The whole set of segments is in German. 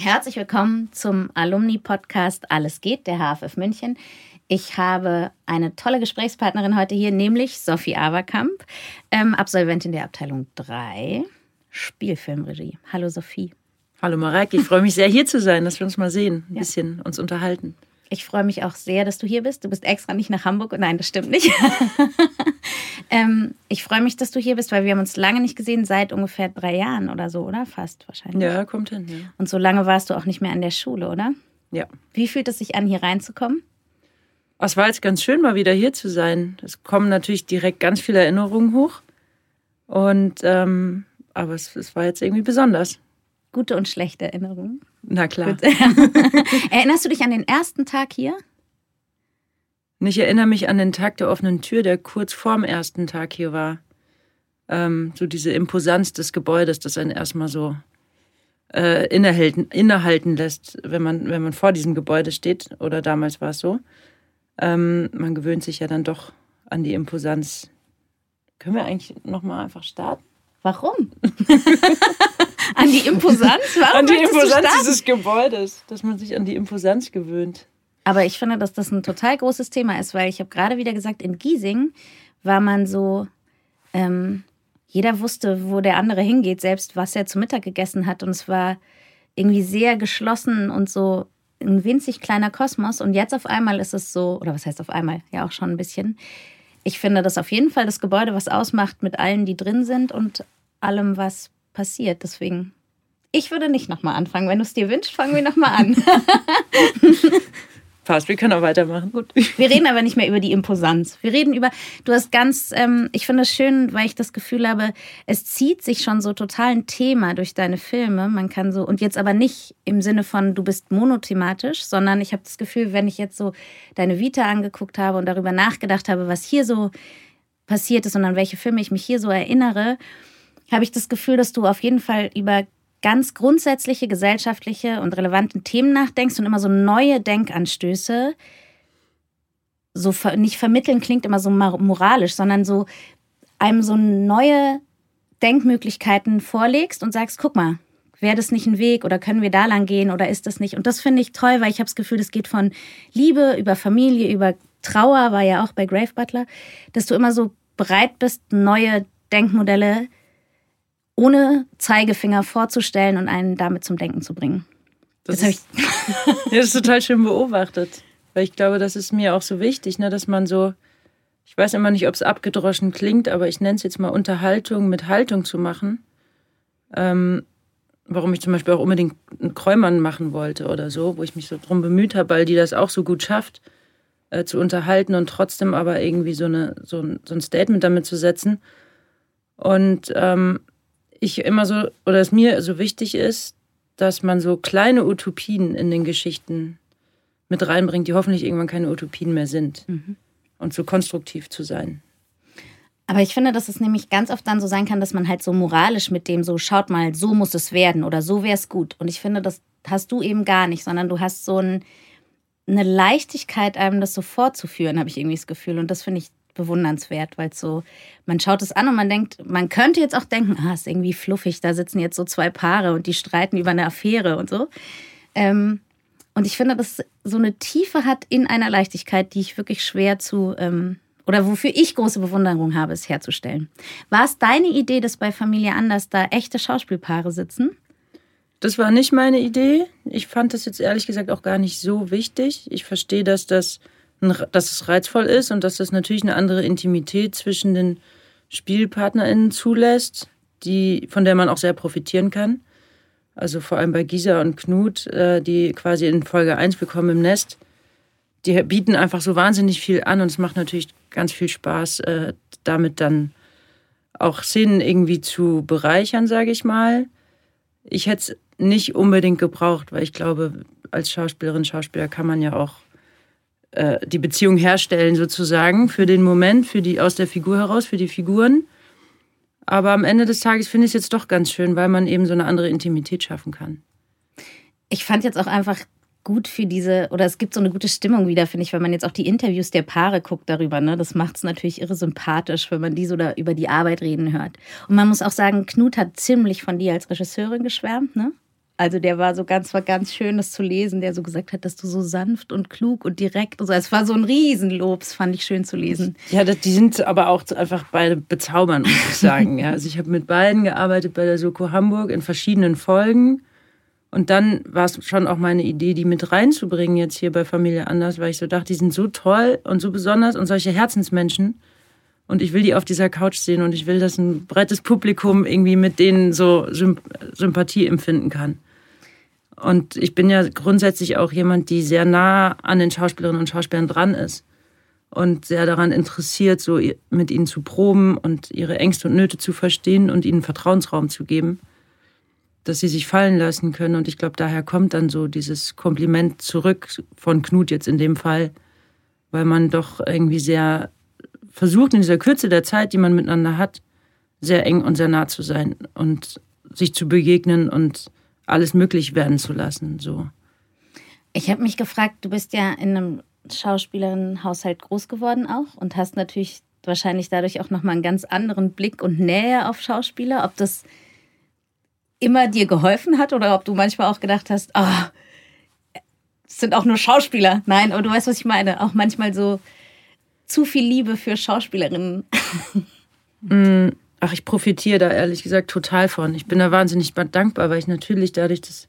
Herzlich willkommen zum Alumni-Podcast Alles geht, der HFF München. Ich habe eine tolle Gesprächspartnerin heute hier, nämlich Sophie Aberkamp, ähm, Absolventin der Abteilung 3, Spielfilmregie. Hallo Sophie. Hallo Mareike, ich freue mich sehr hier zu sein, dass wir uns mal sehen, ein ja. bisschen uns unterhalten. Ich freue mich auch sehr, dass du hier bist. Du bist extra nicht nach Hamburg. Nein, das stimmt nicht. ähm, ich freue mich, dass du hier bist, weil wir haben uns lange nicht gesehen, seit ungefähr drei Jahren oder so, oder? Fast wahrscheinlich. Ja, kommt hin. Ja. Und so lange warst du auch nicht mehr an der Schule, oder? Ja. Wie fühlt es sich an, hier reinzukommen? Es war jetzt ganz schön, mal wieder hier zu sein. Es kommen natürlich direkt ganz viele Erinnerungen hoch. Und ähm, aber es, es war jetzt irgendwie besonders. Gute und schlechte Erinnerungen. Na klar. Erinnerst du dich an den ersten Tag hier? Ich erinnere mich an den Tag der offenen Tür, der kurz vorm ersten Tag hier war. Ähm, so diese Imposanz des Gebäudes, das einen erstmal so äh, innehalten, innehalten lässt, wenn man, wenn man vor diesem Gebäude steht. Oder damals war es so. Ähm, man gewöhnt sich ja dann doch an die Imposanz. Können wir eigentlich nochmal einfach starten? Warum? an die Imposanz? Warum an die Imposanz dieses Gebäudes, dass man sich an die Imposanz gewöhnt. Aber ich finde, dass das ein total großes Thema ist, weil ich habe gerade wieder gesagt, in Giesing war man so, ähm, jeder wusste, wo der andere hingeht, selbst was er zu Mittag gegessen hat. Und es war irgendwie sehr geschlossen und so ein winzig kleiner Kosmos. Und jetzt auf einmal ist es so, oder was heißt auf einmal? Ja, auch schon ein bisschen. Ich finde das auf jeden Fall das Gebäude, was ausmacht mit allen, die drin sind und allem, was passiert. Deswegen, ich würde nicht nochmal anfangen. Wenn du es dir wünschst, fangen wir nochmal an. Passt, wir können auch weitermachen. Gut. Wir reden aber nicht mehr über die Imposanz. Wir reden über, du hast ganz, ähm, ich finde es schön, weil ich das Gefühl habe, es zieht sich schon so total ein Thema durch deine Filme. Man kann so, und jetzt aber nicht im Sinne von, du bist monothematisch, sondern ich habe das Gefühl, wenn ich jetzt so deine Vita angeguckt habe und darüber nachgedacht habe, was hier so passiert ist und an welche Filme ich mich hier so erinnere, habe ich das Gefühl, dass du auf jeden Fall über ganz grundsätzliche gesellschaftliche und relevante Themen nachdenkst und immer so neue Denkanstöße so nicht vermitteln klingt immer so moralisch, sondern so einem so neue Denkmöglichkeiten vorlegst und sagst, guck mal, wäre das nicht ein Weg oder können wir da lang gehen oder ist das nicht? Und das finde ich toll, weil ich habe das Gefühl, das geht von Liebe über Familie, über Trauer, war ja auch bei Grave Butler, dass du immer so bereit bist, neue Denkmodelle ohne Zeigefinger vorzustellen und einen damit zum Denken zu bringen. Das, das, ist, das ist total schön beobachtet. Weil ich glaube, das ist mir auch so wichtig, ne, dass man so, ich weiß immer nicht, ob es abgedroschen klingt, aber ich nenne es jetzt mal Unterhaltung mit Haltung zu machen. Ähm, warum ich zum Beispiel auch unbedingt einen Kräumann machen wollte oder so, wo ich mich so drum bemüht habe, weil die das auch so gut schafft, äh, zu unterhalten und trotzdem aber irgendwie so, eine, so, ein, so ein Statement damit zu setzen. Und ähm, ich immer so, oder es mir so wichtig ist, dass man so kleine Utopien in den Geschichten mit reinbringt, die hoffentlich irgendwann keine Utopien mehr sind. Mhm. Und so konstruktiv zu sein. Aber ich finde, dass es nämlich ganz oft dann so sein kann, dass man halt so moralisch mit dem so, schaut mal, so muss es werden oder so wäre es gut. Und ich finde, das hast du eben gar nicht, sondern du hast so ein, eine Leichtigkeit, einem das so vorzuführen, habe ich irgendwie das Gefühl. Und das finde ich bewundernswert, weil so, man schaut es an und man denkt, man könnte jetzt auch denken, ah, ist irgendwie fluffig, da sitzen jetzt so zwei Paare und die streiten über eine Affäre und so. Ähm, und ich finde, dass so eine Tiefe hat in einer Leichtigkeit, die ich wirklich schwer zu, ähm, oder wofür ich große Bewunderung habe, es herzustellen. War es deine Idee, dass bei Familie Anders da echte Schauspielpaare sitzen? Das war nicht meine Idee. Ich fand das jetzt ehrlich gesagt auch gar nicht so wichtig. Ich verstehe, dass das dass es reizvoll ist und dass das natürlich eine andere Intimität zwischen den SpielpartnerInnen zulässt, die, von der man auch sehr profitieren kann. Also vor allem bei Gisa und Knut, äh, die quasi in Folge 1 bekommen im Nest, die bieten einfach so wahnsinnig viel an und es macht natürlich ganz viel Spaß, äh, damit dann auch Szenen irgendwie zu bereichern, sage ich mal. ich hätte es nicht unbedingt gebraucht, weil ich glaube, als Schauspielerin, Schauspieler kann man ja auch äh, die Beziehung herstellen, sozusagen, für den Moment, für die, aus der Figur heraus, für die Figuren. Aber am Ende des Tages finde ich es jetzt doch ganz schön, weil man eben so eine andere Intimität schaffen kann. Ich fand jetzt auch einfach gut für diese, oder es gibt so eine gute Stimmung wieder, finde ich, wenn man jetzt auch die Interviews der Paare guckt darüber. Ne? Das macht es natürlich irre sympathisch, wenn man die so da über die Arbeit reden hört. Und man muss auch sagen, Knut hat ziemlich von dir als Regisseurin geschwärmt, ne? Also der war so ganz, war ganz schön, das zu lesen, der so gesagt hat, dass du so sanft und klug und direkt und so. Es war so ein Riesenlob, das fand ich schön zu lesen. Ja, die sind aber auch einfach beide bezaubernd, muss ich sagen. ja, also ich habe mit beiden gearbeitet bei der Soko Hamburg in verschiedenen Folgen. Und dann war es schon auch meine Idee, die mit reinzubringen jetzt hier bei Familie Anders, weil ich so dachte, die sind so toll und so besonders und solche Herzensmenschen. Und ich will die auf dieser Couch sehen und ich will, dass ein breites Publikum irgendwie mit denen so Sympathie empfinden kann. Und ich bin ja grundsätzlich auch jemand, die sehr nah an den Schauspielerinnen und Schauspielern dran ist und sehr daran interessiert, so mit ihnen zu proben und ihre Ängste und Nöte zu verstehen und ihnen Vertrauensraum zu geben dass sie sich fallen lassen können. Und ich glaube, daher kommt dann so dieses Kompliment zurück von Knut jetzt in dem Fall, weil man doch irgendwie sehr versucht, in dieser Kürze der Zeit, die man miteinander hat, sehr eng und sehr nah zu sein und sich zu begegnen und alles möglich werden zu lassen. So. Ich habe mich gefragt, du bist ja in einem Schauspielerinnenhaushalt groß geworden auch und hast natürlich wahrscheinlich dadurch auch nochmal einen ganz anderen Blick und Nähe auf Schauspieler. Ob das immer dir geholfen hat oder ob du manchmal auch gedacht hast, oh, es sind auch nur Schauspieler. Nein, aber du weißt, was ich meine. Auch manchmal so zu viel Liebe für Schauspielerinnen. Ach, ich profitiere da ehrlich gesagt total von. Ich bin da wahnsinnig dankbar, weil ich natürlich dadurch, dass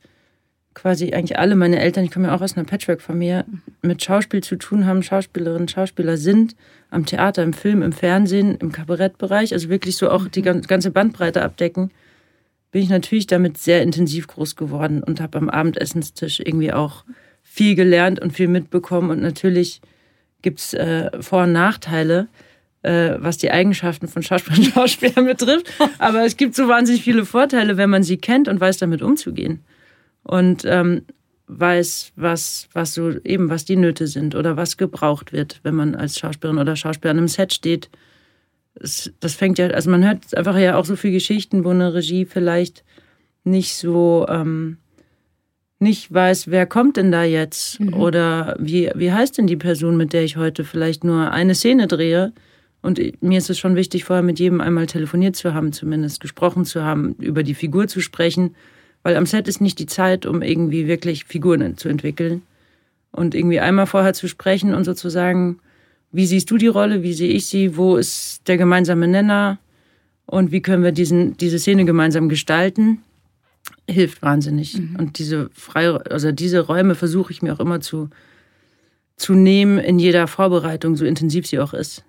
quasi eigentlich alle meine Eltern, ich komme ja auch aus einer Patchwork-Familie, mit Schauspiel zu tun haben, Schauspielerinnen, Schauspieler sind, am Theater, im Film, im Fernsehen, im Kabarettbereich, also wirklich so auch die ganze Bandbreite abdecken bin ich natürlich damit sehr intensiv groß geworden und habe am Abendessenstisch irgendwie auch viel gelernt und viel mitbekommen. Und natürlich gibt es äh, Vor- und Nachteile, äh, was die Eigenschaften von Schauspielern und Schauspielern betrifft. Aber es gibt so wahnsinnig viele Vorteile, wenn man sie kennt und weiß, damit umzugehen. Und ähm, weiß, was, was so eben, was die Nöte sind oder was gebraucht wird, wenn man als Schauspielerin oder Schauspieler an einem Set steht es, das fängt ja, also man hört einfach ja auch so viele Geschichten, wo eine Regie vielleicht nicht so ähm, nicht weiß, wer kommt denn da jetzt mhm. oder wie, wie heißt denn die Person, mit der ich heute vielleicht nur eine Szene drehe. Und mir ist es schon wichtig, vorher mit jedem einmal telefoniert zu haben, zumindest gesprochen zu haben, über die Figur zu sprechen, weil am Set ist nicht die Zeit, um irgendwie wirklich Figuren zu entwickeln. Und irgendwie einmal vorher zu sprechen und sozusagen wie siehst du die Rolle? Wie sehe ich sie? Wo ist der gemeinsame Nenner? Und wie können wir diesen, diese Szene gemeinsam gestalten? Hilft wahnsinnig. Mhm. Und diese freie, also diese Räume versuche ich mir auch immer zu, zu nehmen in jeder Vorbereitung, so intensiv sie auch ist.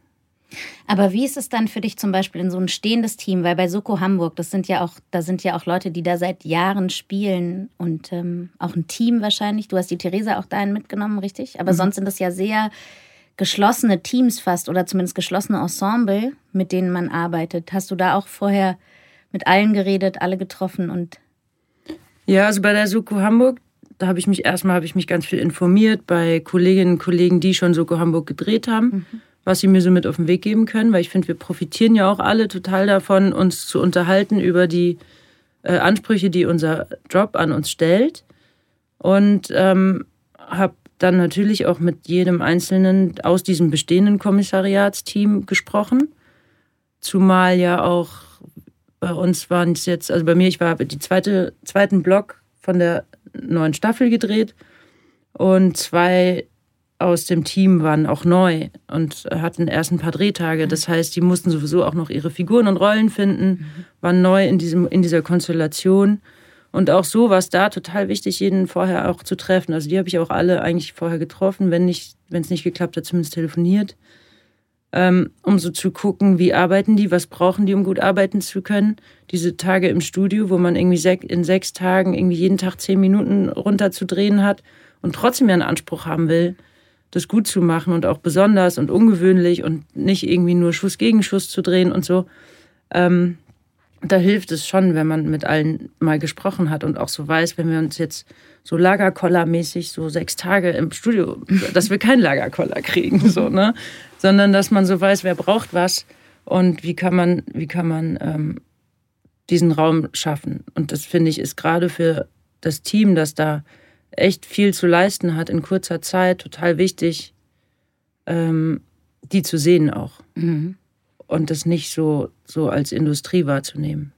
Aber wie ist es dann für dich zum Beispiel in so ein stehendes Team? Weil bei Soko Hamburg, das sind ja auch, da sind ja auch Leute, die da seit Jahren spielen und ähm, auch ein Team wahrscheinlich. Du hast die Theresa auch dahin mitgenommen, richtig? Aber mhm. sonst sind das ja sehr geschlossene Teams fast oder zumindest geschlossene Ensemble, mit denen man arbeitet. Hast du da auch vorher mit allen geredet, alle getroffen und ja, also bei der Soko Hamburg, da habe ich mich erstmal habe ich mich ganz viel informiert bei Kolleginnen und Kollegen, die schon Soko Hamburg gedreht haben, mhm. Was sie mir so mit auf den Weg geben können, weil ich finde, wir profitieren ja auch alle total davon, uns zu unterhalten über die äh, Ansprüche, die unser Job an uns stellt. Und ähm, habe dann natürlich auch mit jedem Einzelnen aus diesem bestehenden Kommissariatsteam gesprochen. Zumal ja auch bei uns waren es jetzt, also bei mir, ich war die zweite, zweiten Block von der neuen Staffel gedreht und zwei aus dem Team waren auch neu und hatten erst ein paar Drehtage. Das heißt, die mussten sowieso auch noch ihre Figuren und Rollen finden, waren neu in, diesem, in dieser Konstellation. Und auch so war es da total wichtig, jeden vorher auch zu treffen. Also die habe ich auch alle eigentlich vorher getroffen, wenn nicht, es nicht geklappt hat, zumindest telefoniert. Ähm, um so zu gucken, wie arbeiten die, was brauchen die, um gut arbeiten zu können. Diese Tage im Studio, wo man irgendwie in sechs Tagen irgendwie jeden Tag zehn Minuten runterzudrehen hat und trotzdem ja einen Anspruch haben will, das gut zu machen und auch besonders und ungewöhnlich und nicht irgendwie nur Schuss gegen Schuss zu drehen und so. Ähm, da hilft es schon, wenn man mit allen mal gesprochen hat und auch so weiß, wenn wir uns jetzt so Lagerkoller-mäßig so sechs Tage im Studio, dass wir keinen Lagerkoller kriegen, so, ne? Sondern dass man so weiß, wer braucht was und wie kann man, wie kann man ähm, diesen Raum schaffen. Und das finde ich ist gerade für das Team, das da echt viel zu leisten hat in kurzer Zeit, total wichtig, ähm, die zu sehen auch. Mhm. Und das nicht so, so als Industrie wahrzunehmen.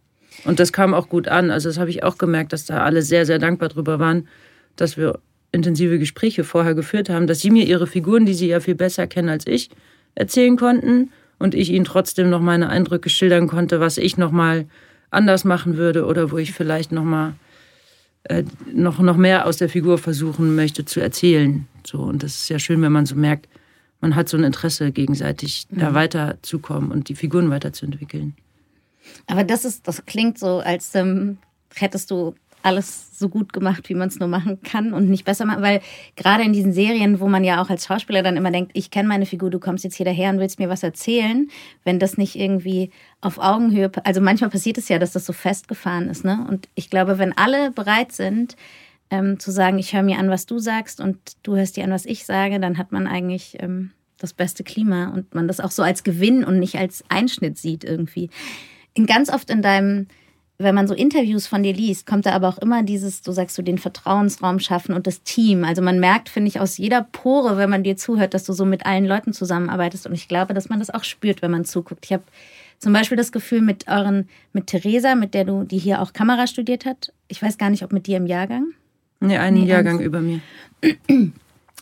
Und das kam auch gut an. Also das habe ich auch gemerkt, dass da alle sehr, sehr dankbar drüber waren, dass wir intensive Gespräche vorher geführt haben, dass sie mir ihre Figuren, die sie ja viel besser kennen als ich, erzählen konnten und ich ihnen trotzdem noch meine Eindrücke schildern konnte, was ich noch mal anders machen würde oder wo ich vielleicht noch mal äh, noch, noch mehr aus der Figur versuchen möchte zu erzählen. So, und das ist ja schön, wenn man so merkt, man hat so ein Interesse, gegenseitig mhm. da weiterzukommen und die Figuren weiterzuentwickeln. Aber das ist, das klingt so, als ähm, hättest du alles so gut gemacht, wie man es nur machen kann und nicht besser machen, weil gerade in diesen Serien, wo man ja auch als Schauspieler dann immer denkt, ich kenne meine Figur, du kommst jetzt hier daher und willst mir was erzählen, wenn das nicht irgendwie auf Augenhöhe, also manchmal passiert es ja, dass das so festgefahren ist, ne? Und ich glaube, wenn alle bereit sind, ähm, zu sagen, ich höre mir an, was du sagst und du hörst dir an, was ich sage, dann hat man eigentlich ähm, das beste Klima und man das auch so als Gewinn und nicht als Einschnitt sieht irgendwie in ganz oft in deinem, wenn man so Interviews von dir liest, kommt da aber auch immer dieses, du sagst so, den Vertrauensraum schaffen und das Team. Also man merkt, finde ich, aus jeder Pore, wenn man dir zuhört, dass du so mit allen Leuten zusammenarbeitest. Und ich glaube, dass man das auch spürt, wenn man zuguckt. Ich habe zum Beispiel das Gefühl mit euren, mit Theresa, mit der du, die hier auch Kamera studiert hat. Ich weiß gar nicht, ob mit dir im Jahrgang. Nee, einen nee, Jahrgang eins. über mir.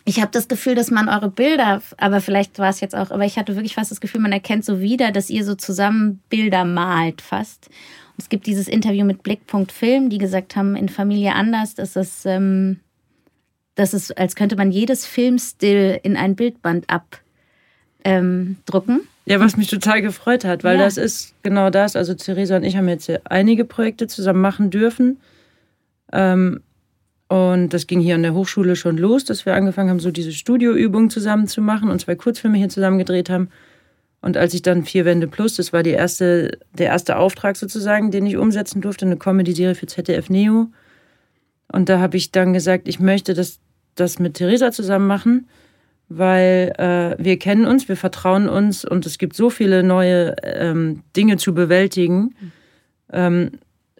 ich habe das Gefühl, dass man eure Bilder, aber vielleicht war es jetzt auch, aber ich hatte wirklich fast das Gefühl, man erkennt so wieder, dass ihr so zusammen Bilder malt fast. Es gibt dieses Interview mit Blickpunkt Film, die gesagt haben, in Familie anders, dass es, ähm, dass es, als könnte man jedes Filmstill in ein Bildband abdrucken. Ähm, ja, was mich total gefreut hat, weil ja. das ist genau das. Also Theresa und ich haben jetzt einige Projekte zusammen machen dürfen. Ähm, und das ging hier an der Hochschule schon los, dass wir angefangen haben, so diese Studioübungen zusammen zu machen und zwei Kurzfilme hier zusammen gedreht haben. Und als ich dann Vier Wände Plus, das war die erste, der erste Auftrag sozusagen, den ich umsetzen durfte, eine Comedy-Serie für ZDF Neo. Und da habe ich dann gesagt, ich möchte das, das mit Theresa zusammen machen, weil äh, wir kennen uns, wir vertrauen uns und es gibt so viele neue ähm, Dinge zu bewältigen. Ähm,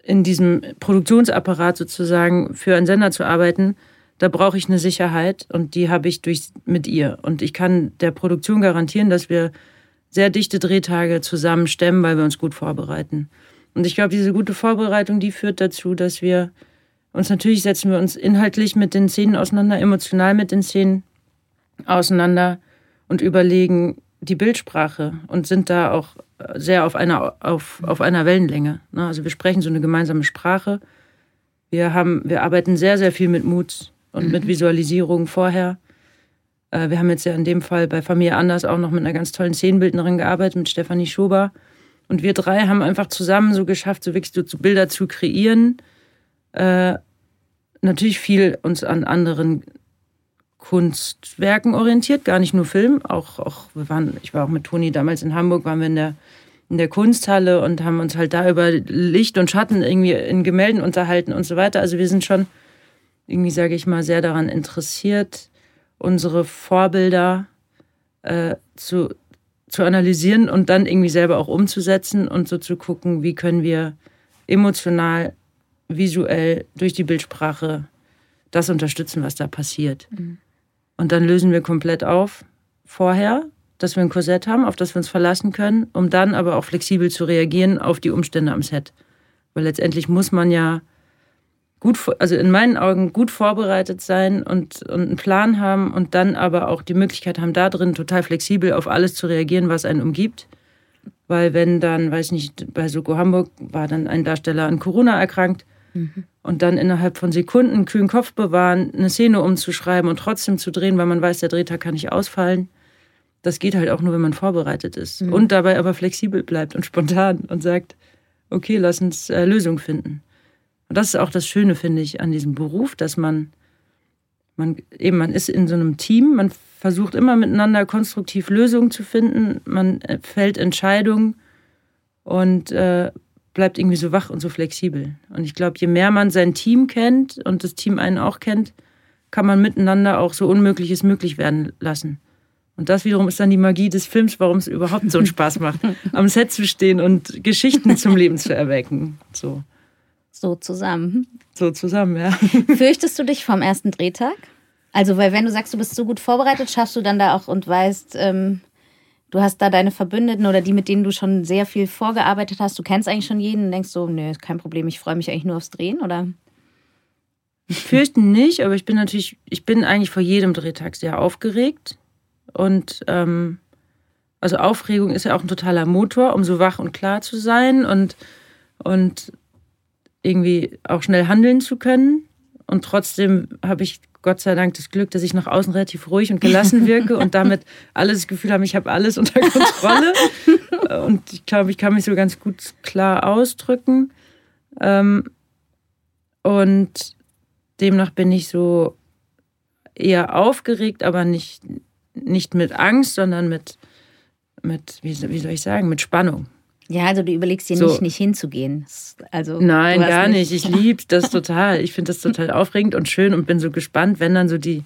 in diesem Produktionsapparat sozusagen für einen Sender zu arbeiten, da brauche ich eine Sicherheit und die habe ich durch, mit ihr. Und ich kann der Produktion garantieren, dass wir sehr dichte Drehtage zusammen stemmen, weil wir uns gut vorbereiten. Und ich glaube, diese gute Vorbereitung, die führt dazu, dass wir uns natürlich setzen wir uns inhaltlich mit den Szenen auseinander, emotional mit den Szenen auseinander und überlegen die Bildsprache und sind da auch sehr auf einer, auf, auf einer Wellenlänge. Ne? Also wir sprechen so eine gemeinsame Sprache. Wir, haben, wir arbeiten sehr, sehr viel mit Mut und mhm. mit Visualisierung vorher. Äh, wir haben jetzt ja in dem Fall bei Familie Anders auch noch mit einer ganz tollen Szenenbildnerin gearbeitet, mit Stefanie Schober. Und wir drei haben einfach zusammen so geschafft, so wirklich so Bilder zu kreieren. Äh, natürlich viel uns an anderen Kunstwerken orientiert, gar nicht nur Film. Auch, auch wir waren, ich war auch mit Toni damals in Hamburg, waren wir in der, in der Kunsthalle und haben uns halt da über Licht und Schatten irgendwie in Gemälden unterhalten und so weiter. Also wir sind schon irgendwie, sage ich mal, sehr daran interessiert, unsere Vorbilder äh, zu, zu analysieren und dann irgendwie selber auch umzusetzen und so zu gucken, wie können wir emotional, visuell durch die Bildsprache das unterstützen, was da passiert. Mhm. Und dann lösen wir komplett auf vorher, dass wir ein Korsett haben, auf das wir uns verlassen können, um dann aber auch flexibel zu reagieren auf die Umstände am Set. Weil letztendlich muss man ja gut, also in meinen Augen gut vorbereitet sein und, und einen Plan haben und dann aber auch die Möglichkeit haben, da drin total flexibel auf alles zu reagieren, was einen umgibt. Weil wenn dann, weiß nicht, bei Soko Hamburg war dann ein Darsteller an Corona erkrankt, Mhm. Und dann innerhalb von Sekunden einen kühlen Kopf bewahren, eine Szene umzuschreiben und trotzdem zu drehen, weil man weiß, der Drehtag kann nicht ausfallen. Das geht halt auch nur, wenn man vorbereitet ist. Mhm. Und dabei aber flexibel bleibt und spontan und sagt, okay, lass uns äh, Lösungen finden. Und das ist auch das Schöne, finde ich, an diesem Beruf, dass man, man eben, man ist in so einem Team, man versucht immer miteinander konstruktiv Lösungen zu finden, man äh, fällt Entscheidungen und äh, bleibt irgendwie so wach und so flexibel. Und ich glaube, je mehr man sein Team kennt und das Team einen auch kennt, kann man miteinander auch so Unmögliches möglich werden lassen. Und das wiederum ist dann die Magie des Films, warum es überhaupt so einen Spaß macht, am Set zu stehen und Geschichten zum Leben zu erwecken. So. So zusammen. So zusammen, ja. Fürchtest du dich vom ersten Drehtag? Also, weil wenn du sagst, du bist so gut vorbereitet, schaffst du dann da auch und weißt, ähm, du hast da deine Verbündeten oder die, mit denen du schon sehr viel vorgearbeitet hast, du kennst eigentlich schon jeden und denkst so, nö, kein Problem, ich freue mich eigentlich nur aufs Drehen, oder? Fürchten nicht, aber ich bin natürlich, ich bin eigentlich vor jedem Drehtag sehr aufgeregt. Und ähm, also Aufregung ist ja auch ein totaler Motor, um so wach und klar zu sein und, und irgendwie auch schnell handeln zu können. Und trotzdem habe ich Gott sei Dank das Glück, dass ich nach außen relativ ruhig und gelassen wirke und damit alles das Gefühl habe, ich habe alles unter Kontrolle. und ich glaube, ich kann mich so ganz gut klar ausdrücken. Ähm, und demnach bin ich so eher aufgeregt, aber nicht, nicht mit Angst, sondern mit, mit wie, wie soll ich sagen, mit Spannung. Ja, also du überlegst dir so. nicht, nicht hinzugehen. Also, Nein, gar nicht. Ich liebe das total. Ich finde das total aufregend und schön und bin so gespannt, wenn dann so die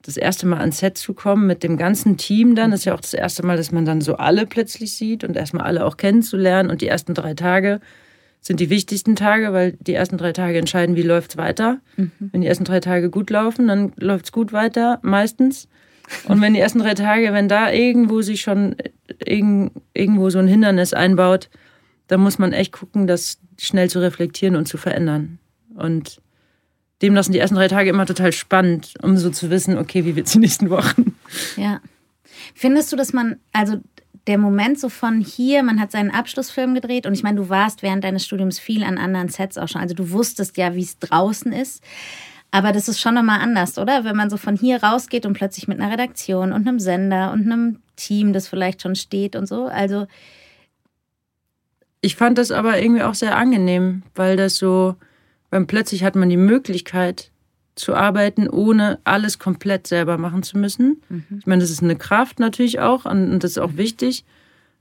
das erste Mal ans Set zu kommen mit dem ganzen Team dann. Das ist ja auch das erste Mal, dass man dann so alle plötzlich sieht und erstmal alle auch kennenzulernen. Und die ersten drei Tage sind die wichtigsten Tage, weil die ersten drei Tage entscheiden, wie läuft es weiter. Mhm. Wenn die ersten drei Tage gut laufen, dann läuft es gut weiter, meistens. Und wenn die ersten drei Tage, wenn da irgendwo sich schon irgendwo so ein Hindernis einbaut, dann muss man echt gucken, das schnell zu reflektieren und zu verändern. Und dem lassen die ersten drei Tage immer total spannend, um so zu wissen, okay, wie wird es die nächsten Wochen? Ja. Findest du, dass man, also der Moment so von hier, man hat seinen Abschlussfilm gedreht und ich meine, du warst während deines Studiums viel an anderen Sets auch schon, also du wusstest ja, wie es draußen ist. Aber das ist schon nochmal anders, oder? Wenn man so von hier rausgeht und plötzlich mit einer Redaktion und einem Sender und einem Team, das vielleicht schon steht und so. Also. Ich fand das aber irgendwie auch sehr angenehm, weil das so, weil plötzlich hat man die Möglichkeit zu arbeiten, ohne alles komplett selber machen zu müssen. Mhm. Ich meine, das ist eine Kraft natürlich auch und das ist auch wichtig,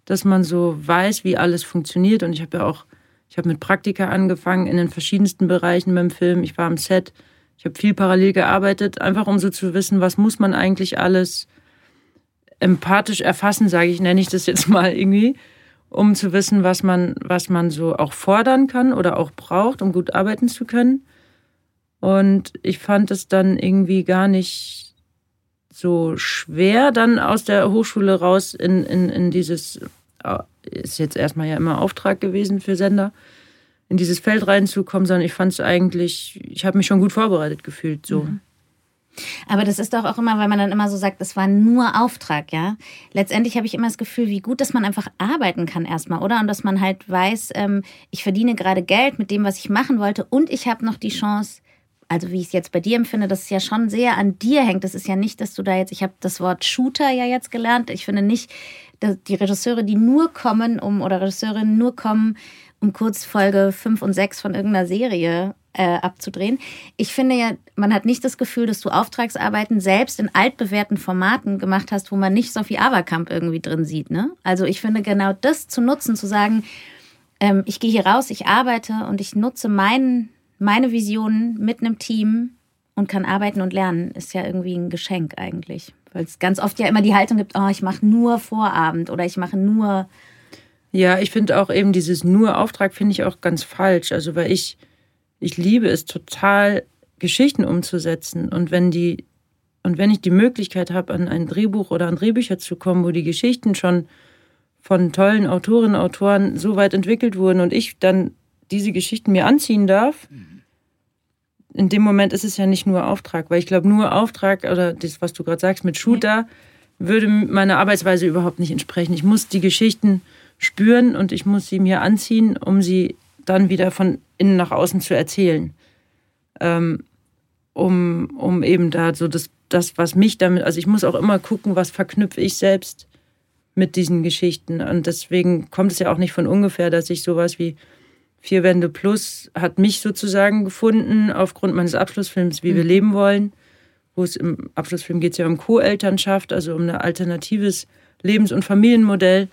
dass man so weiß, wie alles funktioniert. Und ich habe ja auch, ich habe mit Praktika angefangen in den verschiedensten Bereichen beim Film. Ich war am Set ich habe viel parallel gearbeitet, einfach um so zu wissen, was muss man eigentlich alles empathisch erfassen, sage ich, nenne ich das jetzt mal irgendwie, um zu wissen, was man, was man so auch fordern kann oder auch braucht, um gut arbeiten zu können. Und ich fand es dann irgendwie gar nicht so schwer, dann aus der Hochschule raus in, in, in dieses, äh, ist jetzt erstmal ja immer Auftrag gewesen für Sender, in dieses Feld reinzukommen, sondern ich fand es eigentlich, ich habe mich schon gut vorbereitet gefühlt. So. Mhm. Aber das ist doch auch immer, weil man dann immer so sagt, es war nur Auftrag, ja. Letztendlich habe ich immer das Gefühl, wie gut, dass man einfach arbeiten kann erstmal, oder? Und dass man halt weiß, ähm, ich verdiene gerade Geld mit dem, was ich machen wollte und ich habe noch die Chance, also wie ich es jetzt bei dir empfinde, dass es ja schon sehr an dir hängt. Das ist ja nicht, dass du da jetzt, ich habe das Wort Shooter ja jetzt gelernt. Ich finde nicht, dass die Regisseure, die nur kommen, um oder Regisseurinnen nur kommen, um kurz Folge 5 und 6 von irgendeiner Serie äh, abzudrehen. Ich finde ja, man hat nicht das Gefühl, dass du Auftragsarbeiten selbst in altbewährten Formaten gemacht hast, wo man nicht Sophie Aberkamp irgendwie drin sieht. Ne? Also ich finde genau das zu nutzen, zu sagen, ähm, ich gehe hier raus, ich arbeite und ich nutze mein, meine Visionen mit einem Team und kann arbeiten und lernen, ist ja irgendwie ein Geschenk eigentlich. Weil es ganz oft ja immer die Haltung gibt, oh, ich mache nur Vorabend oder ich mache nur ja, ich finde auch eben dieses nur Auftrag finde ich auch ganz falsch. Also weil ich, ich liebe es total, Geschichten umzusetzen. Und wenn die, und wenn ich die Möglichkeit habe, an ein Drehbuch oder an Drehbücher zu kommen, wo die Geschichten schon von tollen Autorinnen und Autoren so weit entwickelt wurden und ich dann diese Geschichten mir anziehen darf, in dem Moment ist es ja nicht nur Auftrag, weil ich glaube, nur Auftrag oder das, was du gerade sagst mit Shooter, würde meiner Arbeitsweise überhaupt nicht entsprechen. Ich muss die Geschichten spüren und ich muss sie mir anziehen, um sie dann wieder von innen nach außen zu erzählen. Ähm, um, um eben da so das, das, was mich damit, also ich muss auch immer gucken, was verknüpfe ich selbst mit diesen Geschichten. Und deswegen kommt es ja auch nicht von ungefähr, dass ich sowas wie Vier Wände Plus hat mich sozusagen gefunden aufgrund meines Abschlussfilms, wie mhm. wir leben wollen. Wo es im Abschlussfilm geht es ja um Co-Elternschaft, also um ein alternatives Lebens- und Familienmodell.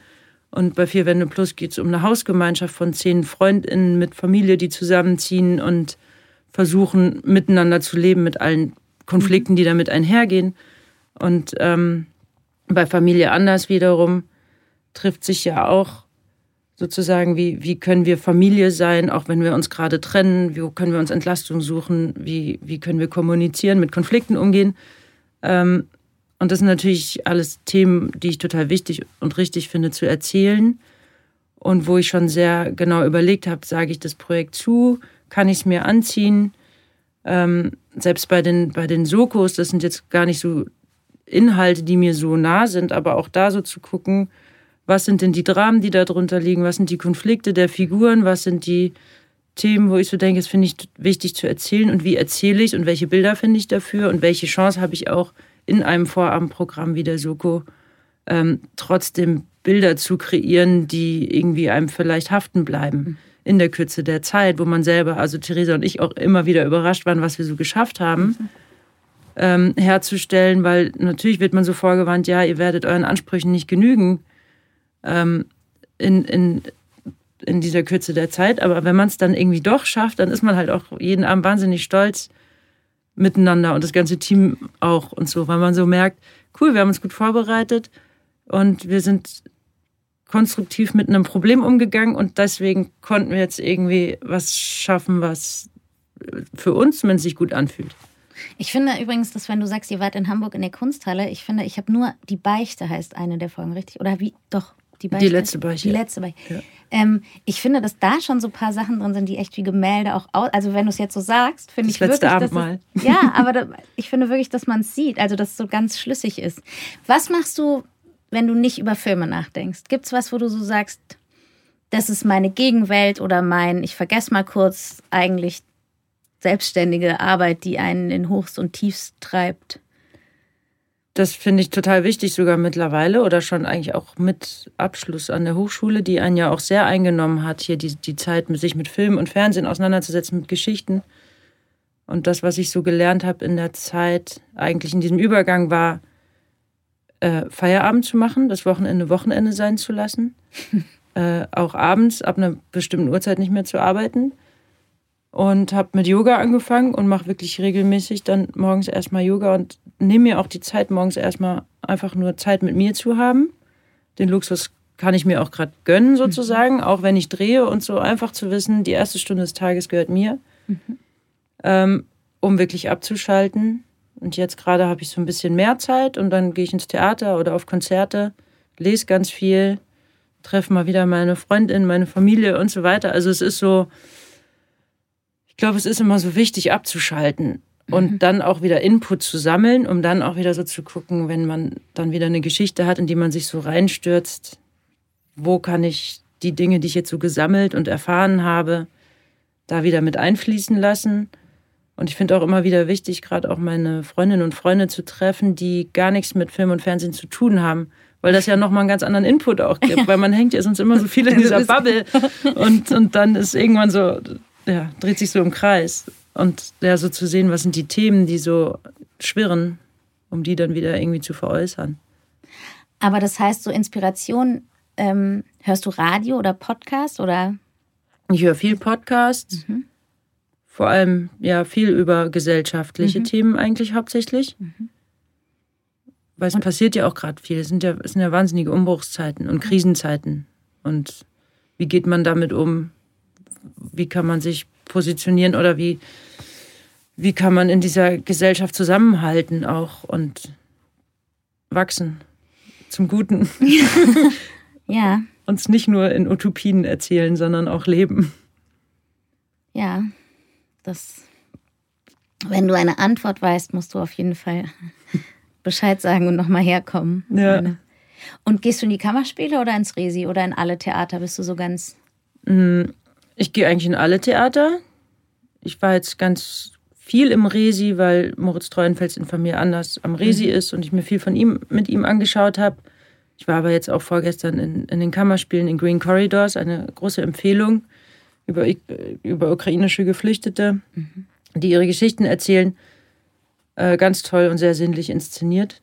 Und bei Vier Wände Plus geht es um eine Hausgemeinschaft von zehn FreundInnen mit Familie, die zusammenziehen und versuchen, miteinander zu leben mit allen Konflikten, die damit einhergehen. Und ähm, bei Familie anders wiederum trifft sich ja auch sozusagen, wie, wie können wir Familie sein, auch wenn wir uns gerade trennen, wie können wir uns Entlastung suchen, wie, wie können wir kommunizieren, mit Konflikten umgehen. Ähm, und das sind natürlich alles Themen, die ich total wichtig und richtig finde zu erzählen. Und wo ich schon sehr genau überlegt habe, sage ich das Projekt zu, kann ich es mir anziehen. Ähm, selbst bei den, bei den Sokos, das sind jetzt gar nicht so Inhalte, die mir so nah sind, aber auch da so zu gucken, was sind denn die Dramen, die da drunter liegen, was sind die Konflikte der Figuren, was sind die Themen, wo ich so denke, das finde ich wichtig zu erzählen und wie erzähle ich und welche Bilder finde ich dafür und welche Chance habe ich auch in einem Vorabendprogramm wie der Soko ähm, trotzdem Bilder zu kreieren, die irgendwie einem vielleicht haften bleiben in der Kürze der Zeit, wo man selber, also Theresa und ich auch immer wieder überrascht waren, was wir so geschafft haben. Ähm, herzustellen, weil natürlich wird man so vorgewandt, ja, ihr werdet euren Ansprüchen nicht genügen ähm, in, in, in dieser Kürze der Zeit. Aber wenn man es dann irgendwie doch schafft, dann ist man halt auch jeden Abend wahnsinnig stolz miteinander und das ganze Team auch und so, weil man so merkt, cool, wir haben uns gut vorbereitet und wir sind konstruktiv mit einem Problem umgegangen und deswegen konnten wir jetzt irgendwie was schaffen, was für uns zumindest sich gut anfühlt. Ich finde übrigens, dass wenn du sagst, ihr wart in Hamburg in der Kunsthalle, ich finde, ich habe nur die Beichte heißt eine der Folgen, richtig? Oder wie? Doch, die, Beichte? die letzte Beichte. Die letzte Beichte. Ja. Ähm, ich finde, dass da schon so ein paar Sachen drin sind, die echt wie Gemälde auch aus. Also, wenn du es jetzt so sagst, finde ich letzte wirklich. Abendmahl. Es, ja, aber da, ich finde wirklich, dass man es sieht. Also, dass es so ganz schlüssig ist. Was machst du, wenn du nicht über Filme nachdenkst? Gibt es was, wo du so sagst, das ist meine Gegenwelt oder mein, ich vergesse mal kurz eigentlich selbstständige Arbeit, die einen in Hochs und Tiefs treibt? Das finde ich total wichtig, sogar mittlerweile oder schon eigentlich auch mit Abschluss an der Hochschule, die einen ja auch sehr eingenommen hat, hier die, die Zeit, sich mit Film und Fernsehen auseinanderzusetzen, mit Geschichten. Und das, was ich so gelernt habe in der Zeit, eigentlich in diesem Übergang, war, äh, Feierabend zu machen, das Wochenende Wochenende sein zu lassen. äh, auch abends ab einer bestimmten Uhrzeit nicht mehr zu arbeiten und habe mit Yoga angefangen und mache wirklich regelmäßig dann morgens erstmal Yoga und nehme mir auch die Zeit, morgens erstmal einfach nur Zeit mit mir zu haben. Den Luxus kann ich mir auch gerade gönnen, sozusagen, mhm. auch wenn ich drehe und so einfach zu wissen, die erste Stunde des Tages gehört mir, mhm. ähm, um wirklich abzuschalten. Und jetzt gerade habe ich so ein bisschen mehr Zeit und dann gehe ich ins Theater oder auf Konzerte, lese ganz viel, treffe mal wieder meine Freundin, meine Familie und so weiter. Also es ist so, glaube, es ist immer so wichtig abzuschalten und mhm. dann auch wieder Input zu sammeln, um dann auch wieder so zu gucken, wenn man dann wieder eine Geschichte hat, in die man sich so reinstürzt, wo kann ich die Dinge, die ich jetzt so gesammelt und erfahren habe, da wieder mit einfließen lassen. Und ich finde auch immer wieder wichtig, gerade auch meine Freundinnen und Freunde zu treffen, die gar nichts mit Film und Fernsehen zu tun haben, weil das ja nochmal einen ganz anderen Input auch gibt, weil man hängt ja sonst immer so viel in dieser Bubble und, und dann ist irgendwann so, ja, dreht sich so im Kreis. Und ja, so zu sehen, was sind die Themen, die so schwirren, um die dann wieder irgendwie zu veräußern. Aber das heißt, so Inspiration, ähm, hörst du Radio oder Podcast oder? Ich höre viel Podcast. Mhm. Vor allem ja viel über gesellschaftliche mhm. Themen eigentlich hauptsächlich. Mhm. Weil es passiert ja auch gerade viel. Es sind ja, es sind ja wahnsinnige Umbruchszeiten und Krisenzeiten. Und wie geht man damit um? Wie kann man sich positionieren oder wie, wie kann man in dieser Gesellschaft zusammenhalten auch und wachsen zum Guten. ja. Uns nicht nur in Utopien erzählen, sondern auch leben. Ja, das. Wenn du eine Antwort weißt, musst du auf jeden Fall Bescheid sagen und nochmal herkommen. Ja. Und gehst du in die Kammerspiele oder ins Resi oder in alle Theater? Bist du so ganz. Ich gehe eigentlich in alle Theater. Ich war jetzt ganz viel im Resi, weil Moritz Treuenfels in Familie anders am Resi mhm. ist und ich mir viel von ihm mit ihm angeschaut habe. Ich war aber jetzt auch vorgestern in, in den Kammerspielen in Green Corridors, eine große Empfehlung über, über ukrainische Geflüchtete, mhm. die ihre Geschichten erzählen. Äh, ganz toll und sehr sinnlich inszeniert.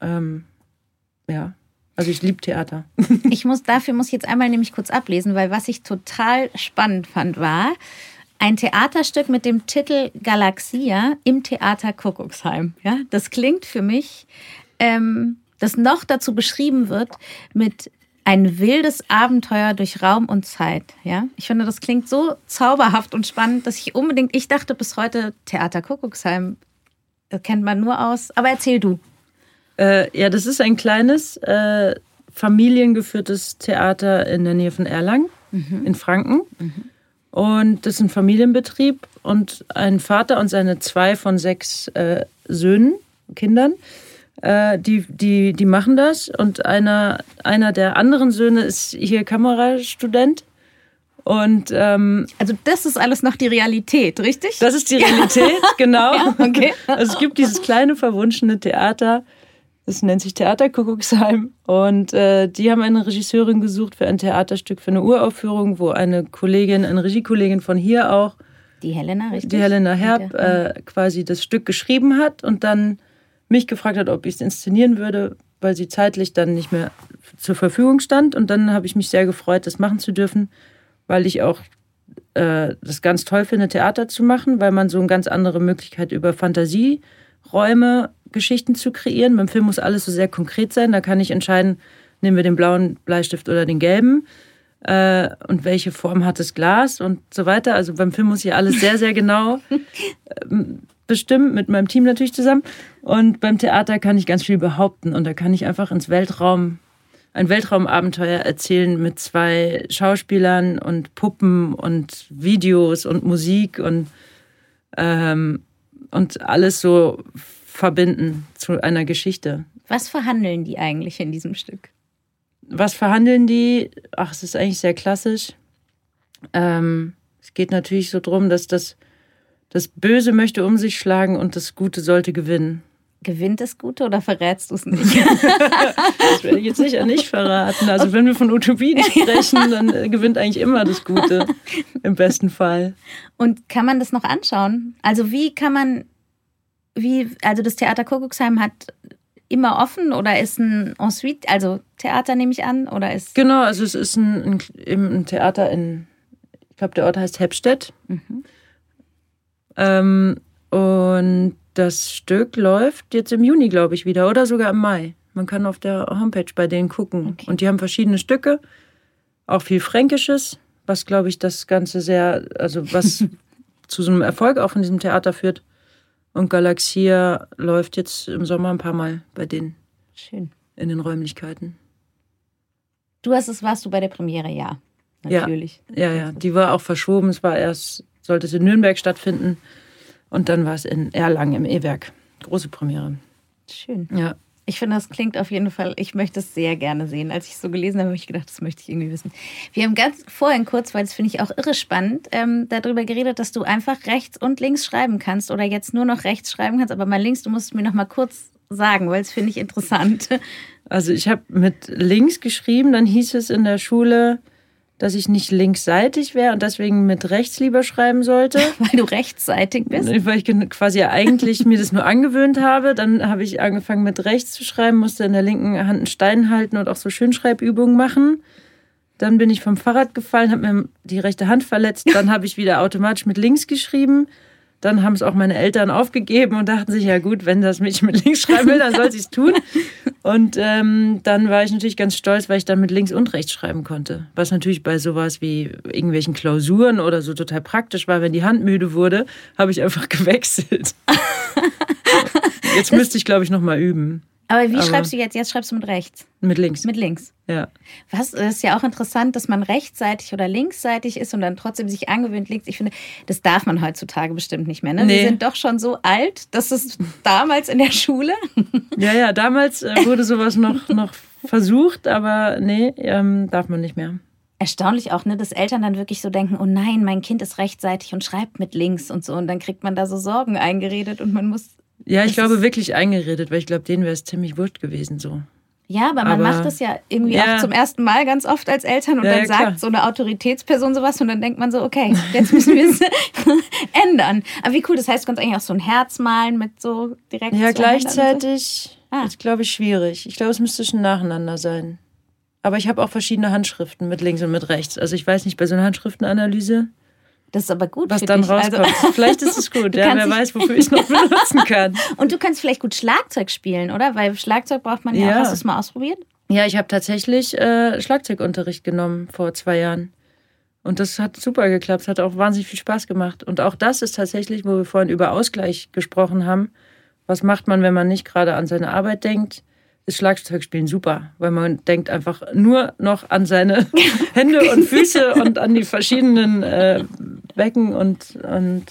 Ähm, ja, Also ich liebe Theater. ich muss, dafür muss ich jetzt einmal nämlich kurz ablesen, weil was ich total spannend fand, war ein Theaterstück mit dem Titel Galaxia im Theater Kuckucksheim. Ja, das klingt für mich, ähm, das noch dazu beschrieben wird mit ein wildes Abenteuer durch Raum und Zeit. Ja, ich finde, das klingt so zauberhaft und spannend, dass ich unbedingt, ich dachte bis heute, Theater Kuckucksheim kennt man nur aus. Aber erzähl du. Äh, ja, das ist ein kleines, äh, familiengeführtes Theater in der Nähe von Erlangen, mhm. in Franken. Mhm. Und das ist ein Familienbetrieb und ein Vater und seine zwei von sechs äh, Söhnen, Kindern, äh, die, die, die machen das. Und einer, einer der anderen Söhne ist hier Kamerastudent. Und ähm, also das ist alles noch die Realität, richtig? Das ist die Realität, genau. ja, okay. Also es gibt dieses kleine verwunschene Theater das nennt sich Theater Kuckucksheim. Und äh, die haben eine Regisseurin gesucht für ein Theaterstück, für eine Uraufführung, wo eine Kollegin, eine Regiekollegin von hier auch, die Helena, richtig? Die Helena Herb, äh, quasi das Stück geschrieben hat und dann mich gefragt hat, ob ich es inszenieren würde, weil sie zeitlich dann nicht mehr zur Verfügung stand. Und dann habe ich mich sehr gefreut, das machen zu dürfen, weil ich auch äh, das ganz toll finde, Theater zu machen, weil man so eine ganz andere Möglichkeit über Fantasieräume Geschichten zu kreieren. Beim Film muss alles so sehr konkret sein. Da kann ich entscheiden, nehmen wir den blauen Bleistift oder den gelben. Äh, und welche Form hat das Glas und so weiter. Also beim Film muss ich alles sehr, sehr genau äh, bestimmen, mit meinem Team natürlich zusammen. Und beim Theater kann ich ganz viel behaupten und da kann ich einfach ins Weltraum, ein Weltraumabenteuer erzählen mit zwei Schauspielern und Puppen und Videos und Musik und, ähm, und alles so verbinden zu einer Geschichte. Was verhandeln die eigentlich in diesem Stück? Was verhandeln die? Ach, es ist eigentlich sehr klassisch. Ähm, es geht natürlich so drum, dass das, das Böse möchte um sich schlagen und das Gute sollte gewinnen. Gewinnt das Gute oder verrätst du es nicht? das werde ich jetzt sicher nicht verraten. Also wenn wir von Utopien sprechen, dann äh, gewinnt eigentlich immer das Gute. Im besten Fall. Und kann man das noch anschauen? Also wie kann man wie, also das Theater Kuckucksheim hat immer offen oder ist ein Ensuite, also Theater nehme ich an, oder ist. Genau, also es ist ein, ein, ein Theater in, ich glaube, der Ort heißt Heppstedt. Mhm. Ähm, und das Stück läuft jetzt im Juni, glaube ich, wieder oder sogar im Mai. Man kann auf der Homepage bei denen gucken. Okay. Und die haben verschiedene Stücke, auch viel Fränkisches, was, glaube ich, das Ganze sehr, also was zu so einem Erfolg auch von diesem Theater führt. Und Galaxia läuft jetzt im Sommer ein paar Mal bei denen. Schön. In den Räumlichkeiten. Du hast es, warst du bei der Premiere, ja. Natürlich. Ja, ja, ja. Die war auch verschoben. Es war erst, sollte es in Nürnberg stattfinden. Und dann war es in Erlangen im E-Werk. Große Premiere. Schön. Ja. Ich finde, das klingt auf jeden Fall, ich möchte es sehr gerne sehen. Als ich es so gelesen habe, habe ich gedacht, das möchte ich irgendwie wissen. Wir haben ganz vorhin kurz, weil das finde ich auch irre spannend, ähm, darüber geredet, dass du einfach rechts und links schreiben kannst oder jetzt nur noch rechts schreiben kannst, aber mal links, du musst mir noch mal kurz sagen, weil es finde ich interessant. Also ich habe mit links geschrieben, dann hieß es in der Schule, dass ich nicht linksseitig wäre und deswegen mit rechts lieber schreiben sollte. Weil du rechtsseitig bist? Weil ich quasi eigentlich mir das nur angewöhnt habe. Dann habe ich angefangen mit rechts zu schreiben, musste in der linken Hand einen Stein halten und auch so Schönschreibübungen machen. Dann bin ich vom Fahrrad gefallen, habe mir die rechte Hand verletzt. Dann habe ich wieder automatisch mit links geschrieben. Dann haben es auch meine Eltern aufgegeben und dachten sich, ja gut, wenn das Mädchen mit links schreiben will, dann soll sie es tun. Und ähm, dann war ich natürlich ganz stolz, weil ich dann mit links und rechts schreiben konnte. Was natürlich bei sowas wie irgendwelchen Klausuren oder so total praktisch war. Wenn die Hand müde wurde, habe ich einfach gewechselt. Jetzt müsste ich, glaube ich, noch mal üben. Aber wie Aber schreibst du jetzt? Jetzt schreibst du mit rechts. Mit links. Mit links. Ja. Was ist ja auch interessant, dass man rechtsseitig oder linksseitig ist und dann trotzdem sich angewöhnt links. Ich finde, das darf man heutzutage bestimmt nicht mehr. Ne? Nee. Wir sind doch schon so alt, dass es damals in der Schule. Ja, ja, damals äh, wurde sowas noch, noch versucht, aber nee, ähm, darf man nicht mehr. Erstaunlich auch, ne, dass Eltern dann wirklich so denken, oh nein, mein Kind ist rechtsseitig und schreibt mit links und so. Und dann kriegt man da so Sorgen eingeredet und man muss ja, ich glaube wirklich eingeredet, weil ich glaube, denen wäre es ziemlich wurscht gewesen so. Ja, aber man aber, macht das ja irgendwie ja. auch zum ersten Mal ganz oft als Eltern und ja, dann sagt klar. so eine Autoritätsperson sowas und dann denkt man so, okay, jetzt müssen wir es ändern. Aber wie cool, das heißt, du kannst eigentlich auch so ein Herz malen mit so direkt. Ja, gleichzeitig. So. Ah. ist, glaube ich, schwierig. Ich glaube, es müsste schon nacheinander sein. Aber ich habe auch verschiedene Handschriften mit links und mit rechts. Also ich weiß nicht, bei so einer Handschriftenanalyse. Das ist aber gut. Was dann dich. rauskommt. Also, vielleicht ist es gut. ja, wer weiß, wofür ich es noch benutzen kann. Und du kannst vielleicht gut Schlagzeug spielen, oder? Weil Schlagzeug braucht man ja, ja. Hast du es mal ausprobiert? Ja, ich habe tatsächlich äh, Schlagzeugunterricht genommen vor zwei Jahren. Und das hat super geklappt. Es hat auch wahnsinnig viel Spaß gemacht. Und auch das ist tatsächlich, wo wir vorhin über Ausgleich gesprochen haben. Was macht man, wenn man nicht gerade an seine Arbeit denkt? Ist Schlagzeugspielen super, weil man denkt einfach nur noch an seine Hände und Füße und an die verschiedenen äh, Becken und, und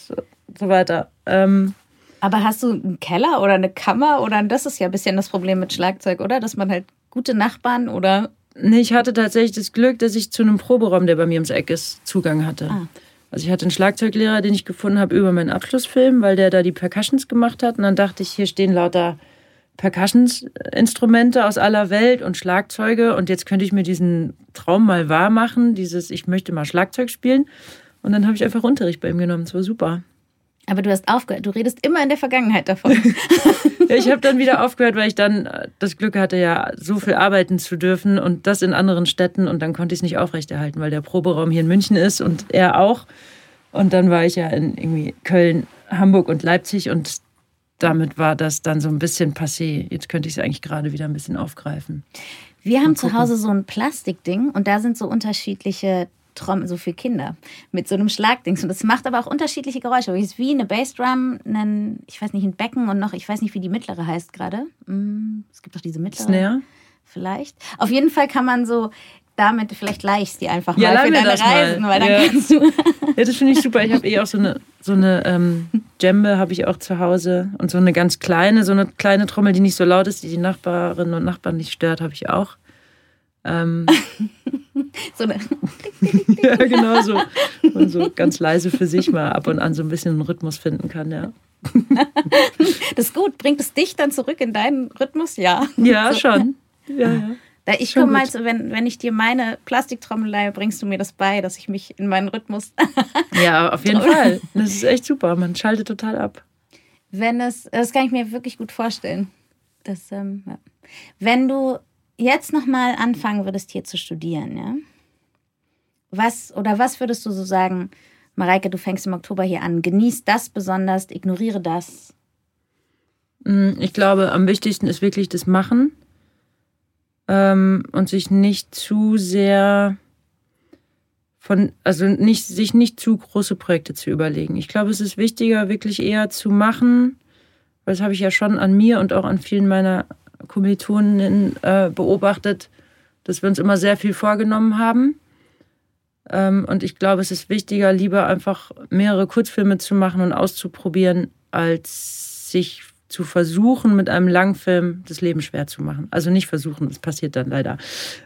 so weiter. Ähm, aber hast du einen Keller oder eine Kammer? Oder das ist ja ein bisschen das Problem mit Schlagzeug, oder? Dass man halt gute Nachbarn oder Nee, ich hatte tatsächlich das Glück, dass ich zu einem Proberaum, der bei mir ums Eck ist, Zugang hatte. Ah. Also ich hatte einen Schlagzeuglehrer, den ich gefunden habe über meinen Abschlussfilm, weil der da die Percussions gemacht hat. Und dann dachte ich, hier stehen lauter Percussions-Instrumente aus aller Welt und Schlagzeuge. Und jetzt könnte ich mir diesen Traum mal wahr machen, dieses, ich möchte mal Schlagzeug spielen. Und dann habe ich einfach Unterricht bei ihm genommen. Das war super. Aber du hast aufgehört, du redest immer in der Vergangenheit davon. ja, ich habe dann wieder aufgehört, weil ich dann äh, das Glück hatte, ja so viel arbeiten zu dürfen und das in anderen Städten und dann konnte ich es nicht aufrechterhalten, weil der Proberaum hier in München ist und er auch. Und dann war ich ja in irgendwie Köln, Hamburg und Leipzig und damit war das dann so ein bisschen passé. Jetzt könnte ich es eigentlich gerade wieder ein bisschen aufgreifen. Wir haben zu Hause so ein Plastikding und da sind so unterschiedliche Trommel, so für Kinder, mit so einem Schlagdings. Und das macht aber auch unterschiedliche Geräusche. Es ist wie eine Bassdrum, ein, ich weiß nicht, ein Becken und noch, ich weiß nicht, wie die mittlere heißt gerade. Mm, es gibt doch diese mittlere. Snare? Vielleicht. Auf jeden Fall kann man so damit vielleicht leicht die einfach ja, mal für deine Reisen, mal. weil dann ja. kannst du. ja, das finde ich super. Ich habe eh auch so eine so eine ähm, Djembe habe ich auch zu Hause und so eine ganz kleine, so eine kleine Trommel, die nicht so laut ist, die die Nachbarinnen und Nachbarn nicht stört, habe ich auch. Ähm, so eine. ja, genau so. Und so ganz leise für sich mal ab und an so ein bisschen einen Rhythmus finden kann, ja. das ist gut. Bringt es dich dann zurück in deinen Rhythmus? Ja. Ja, so. schon. Ja, ja. Da ich komme mal, wenn, wenn ich dir meine Plastiktrommel leihe, bringst du mir das bei, dass ich mich in meinen Rhythmus. ja, auf jeden Fall. Das ist echt super. Man schaltet total ab. Wenn es, das kann ich mir wirklich gut vorstellen. Das, ähm, ja. Wenn du jetzt nochmal anfangen würdest, hier zu studieren, ja? Was oder was würdest du so sagen, Mareike, du fängst im Oktober hier an, genieß das besonders, ignoriere das? Mm, ich glaube, am wichtigsten ist wirklich das Machen ähm, und sich nicht zu sehr von, also nicht, sich nicht zu große Projekte zu überlegen. Ich glaube, es ist wichtiger, wirklich eher zu machen, weil das habe ich ja schon an mir und auch an vielen meiner Kommilitonen äh, beobachtet, dass wir uns immer sehr viel vorgenommen haben. Ähm, und ich glaube, es ist wichtiger, lieber einfach mehrere Kurzfilme zu machen und auszuprobieren, als sich zu versuchen, mit einem Langfilm das Leben schwer zu machen. Also nicht versuchen, das passiert dann leider.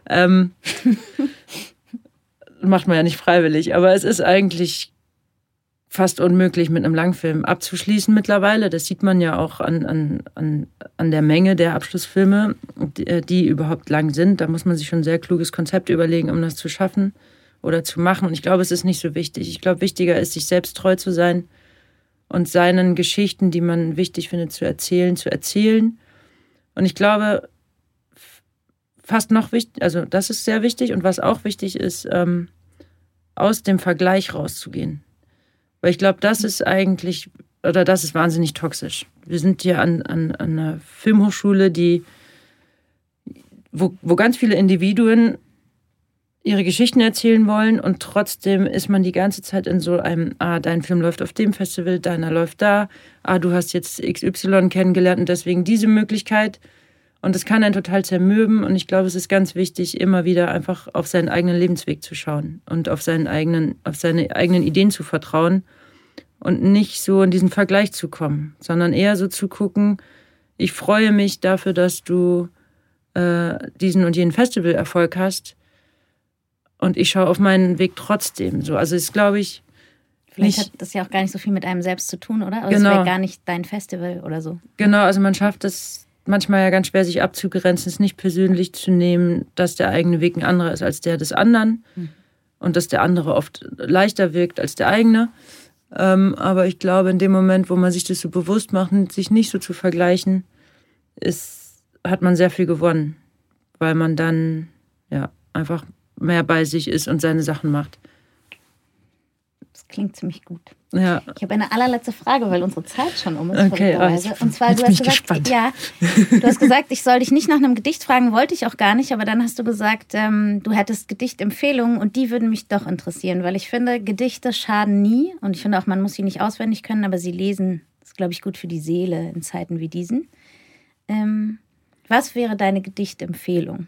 Ähm, macht man ja nicht freiwillig, aber es ist eigentlich fast unmöglich mit einem Langfilm abzuschließen mittlerweile. Das sieht man ja auch an, an, an, an der Menge der Abschlussfilme, die, äh, die überhaupt lang sind. Da muss man sich schon ein sehr kluges Konzept überlegen, um das zu schaffen oder zu machen. Und ich glaube, es ist nicht so wichtig. Ich glaube, wichtiger ist, sich selbst treu zu sein und seinen Geschichten, die man wichtig findet zu erzählen, zu erzählen. Und ich glaube, fast noch wichtig, also das ist sehr wichtig. Und was auch wichtig ist, ähm, aus dem Vergleich rauszugehen weil ich glaube, das ist eigentlich, oder das ist wahnsinnig toxisch. Wir sind hier an, an, an einer Filmhochschule, die, wo, wo ganz viele Individuen ihre Geschichten erzählen wollen und trotzdem ist man die ganze Zeit in so einem, ah, dein Film läuft auf dem Festival, deiner läuft da, ah, du hast jetzt XY kennengelernt und deswegen diese Möglichkeit. Und das kann einen total zermürben und ich glaube, es ist ganz wichtig, immer wieder einfach auf seinen eigenen Lebensweg zu schauen und auf seinen eigenen, auf seine eigenen Ideen zu vertrauen und nicht so in diesen Vergleich zu kommen, sondern eher so zu gucken, ich freue mich dafür, dass du äh, diesen und jenen Festivalerfolg hast und ich schaue auf meinen Weg trotzdem so. Also ist, glaube ich, Vielleicht nicht, hat das ja auch gar nicht so viel mit einem selbst zu tun, oder? Also genau. es wäre gar nicht dein Festival oder so. Genau, also man schafft es manchmal ja ganz schwer, sich abzugrenzen, es nicht persönlich zu nehmen, dass der eigene Weg ein anderer ist als der des anderen mhm. und dass der andere oft leichter wirkt als der eigene. Ähm, aber ich glaube, in dem Moment, wo man sich das so bewusst macht, sich nicht so zu vergleichen, ist hat man sehr viel gewonnen, weil man dann ja einfach mehr bei sich ist und seine Sachen macht. Das klingt ziemlich gut. Ja. Ich habe eine allerletzte Frage, weil unsere Zeit schon um ist. Okay, alles- und zwar, du hast gesagt, ja, du hast gesagt, ich soll dich nicht nach einem Gedicht fragen, wollte ich auch gar nicht, aber dann hast du gesagt, ähm, du hättest Gedichtempfehlungen und die würden mich doch interessieren, weil ich finde, Gedichte schaden nie und ich finde auch, man muss sie nicht auswendig können, aber sie lesen, ist, glaube ich, gut für die Seele in Zeiten wie diesen. Ähm, was wäre deine Gedichtempfehlung?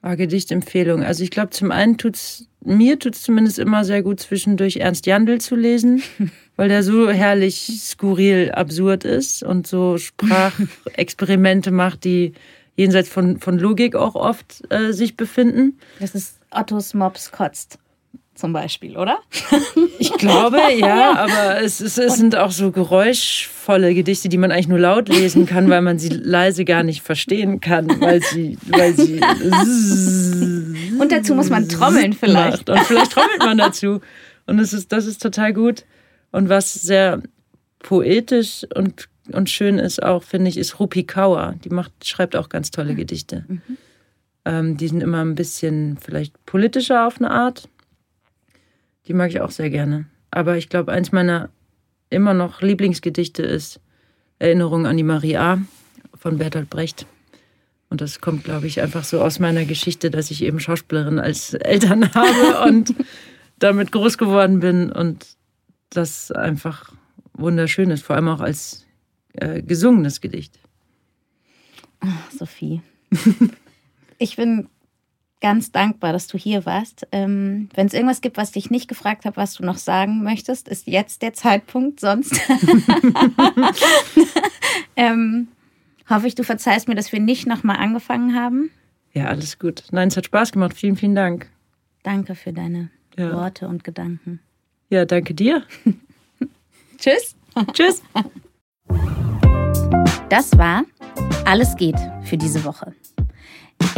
Ah, Gedichtempfehlung. Also ich glaube, zum einen tut's mir tut's zumindest immer sehr gut, zwischendurch Ernst Jandl zu lesen, weil der so herrlich skurril absurd ist und so Sprachexperimente macht, die jenseits von, von Logik auch oft äh, sich befinden. Das ist Ottos Mops kotzt zum Beispiel, oder? Ich glaube, ja, aber es, es, es sind auch so geräuschvolle Gedichte, die man eigentlich nur laut lesen kann, weil man sie leise gar nicht verstehen kann, weil sie, weil sie Und dazu muss man trommeln vielleicht. macht. Und vielleicht trommelt man dazu. Und es ist, das ist total gut. Und was sehr poetisch und, und schön ist auch, finde ich, ist Rupi Kaur. Die macht, schreibt auch ganz tolle Gedichte. Ähm, die sind immer ein bisschen vielleicht politischer auf eine Art. Die mag ich auch sehr gerne. Aber ich glaube, eins meiner immer noch Lieblingsgedichte ist Erinnerung an die Maria von Bertolt Brecht. Und das kommt, glaube ich, einfach so aus meiner Geschichte, dass ich eben Schauspielerin als Eltern habe und damit groß geworden bin und das einfach wunderschön ist, vor allem auch als äh, gesungenes Gedicht. Sophie. ich bin ganz dankbar, dass du hier warst. Ähm, Wenn es irgendwas gibt, was dich nicht gefragt habe, was du noch sagen möchtest, ist jetzt der Zeitpunkt. Sonst ähm, hoffe ich, du verzeihst mir, dass wir nicht nochmal angefangen haben. Ja, alles gut. Nein, es hat Spaß gemacht. Vielen, vielen Dank. Danke für deine Ja. Worte und Gedanken. Ja, danke dir. Tschüss. Tschüss. Das war Alles geht für diese Woche.